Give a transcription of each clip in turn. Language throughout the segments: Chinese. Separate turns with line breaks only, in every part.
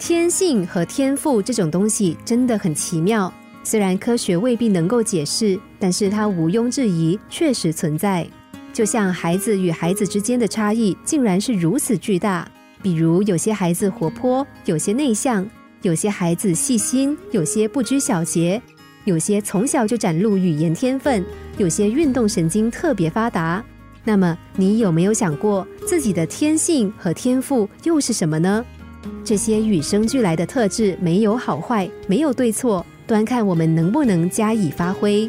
天性和天赋这种东西真的很奇妙，虽然科学未必能够解释，但是它毋庸置疑确实存在。就像孩子与孩子之间的差异竟然是如此巨大，比如有些孩子活泼，有些内向；有些孩子细心，有些不拘小节；有些从小就展露语言天分，有些运动神经特别发达。那么，你有没有想过自己的天性和天赋又是什么呢？这些与生俱来的特质没有好坏，没有对错，端看我们能不能加以发挥。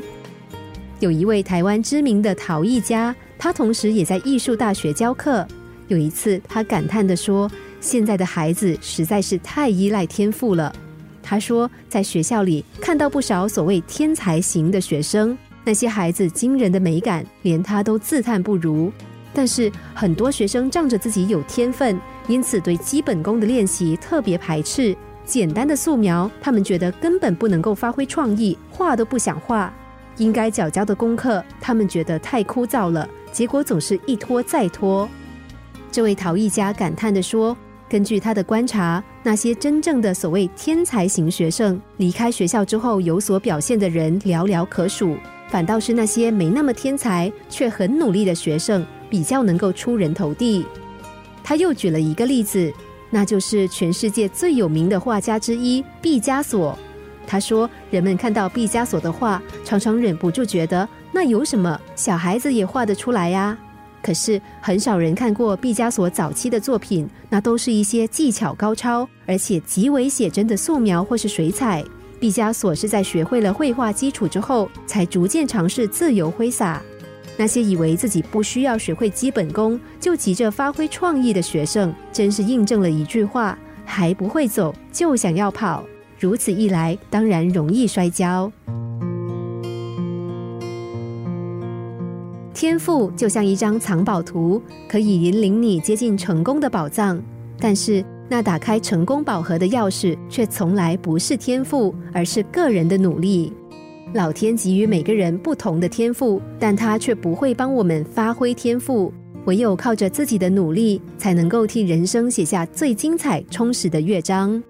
有一位台湾知名的陶艺家，他同时也在艺术大学教课。有一次，他感叹地说：“现在的孩子实在是太依赖天赋了。”他说，在学校里看到不少所谓天才型的学生，那些孩子惊人的美感，连他都自叹不如。但是很多学生仗着自己有天分，因此对基本功的练习特别排斥。简单的素描，他们觉得根本不能够发挥创意，画都不想画。应该缴交的功课，他们觉得太枯燥了，结果总是一拖再拖。这位陶艺家感叹地说：“根据他的观察，那些真正的所谓天才型学生，离开学校之后有所表现的人寥寥可数，反倒是那些没那么天才却很努力的学生。”比较能够出人头地。他又举了一个例子，那就是全世界最有名的画家之一毕加索。他说，人们看到毕加索的画，常常忍不住觉得那有什么，小孩子也画得出来呀。可是很少人看过毕加索早期的作品，那都是一些技巧高超而且极为写真的素描或是水彩。毕加索是在学会了绘画基础之后，才逐渐尝试自由挥洒。那些以为自己不需要学会基本功就急着发挥创意的学生，真是印证了一句话：还不会走就想要跑。如此一来，当然容易摔跤。天赋就像一张藏宝图，可以引领你接近成功的宝藏。但是，那打开成功宝盒的钥匙，却从来不是天赋，而是个人的努力。老天给予每个人不同的天赋，但他却不会帮我们发挥天赋。唯有靠着自己的努力，才能够替人生写下最精彩、充实的乐章。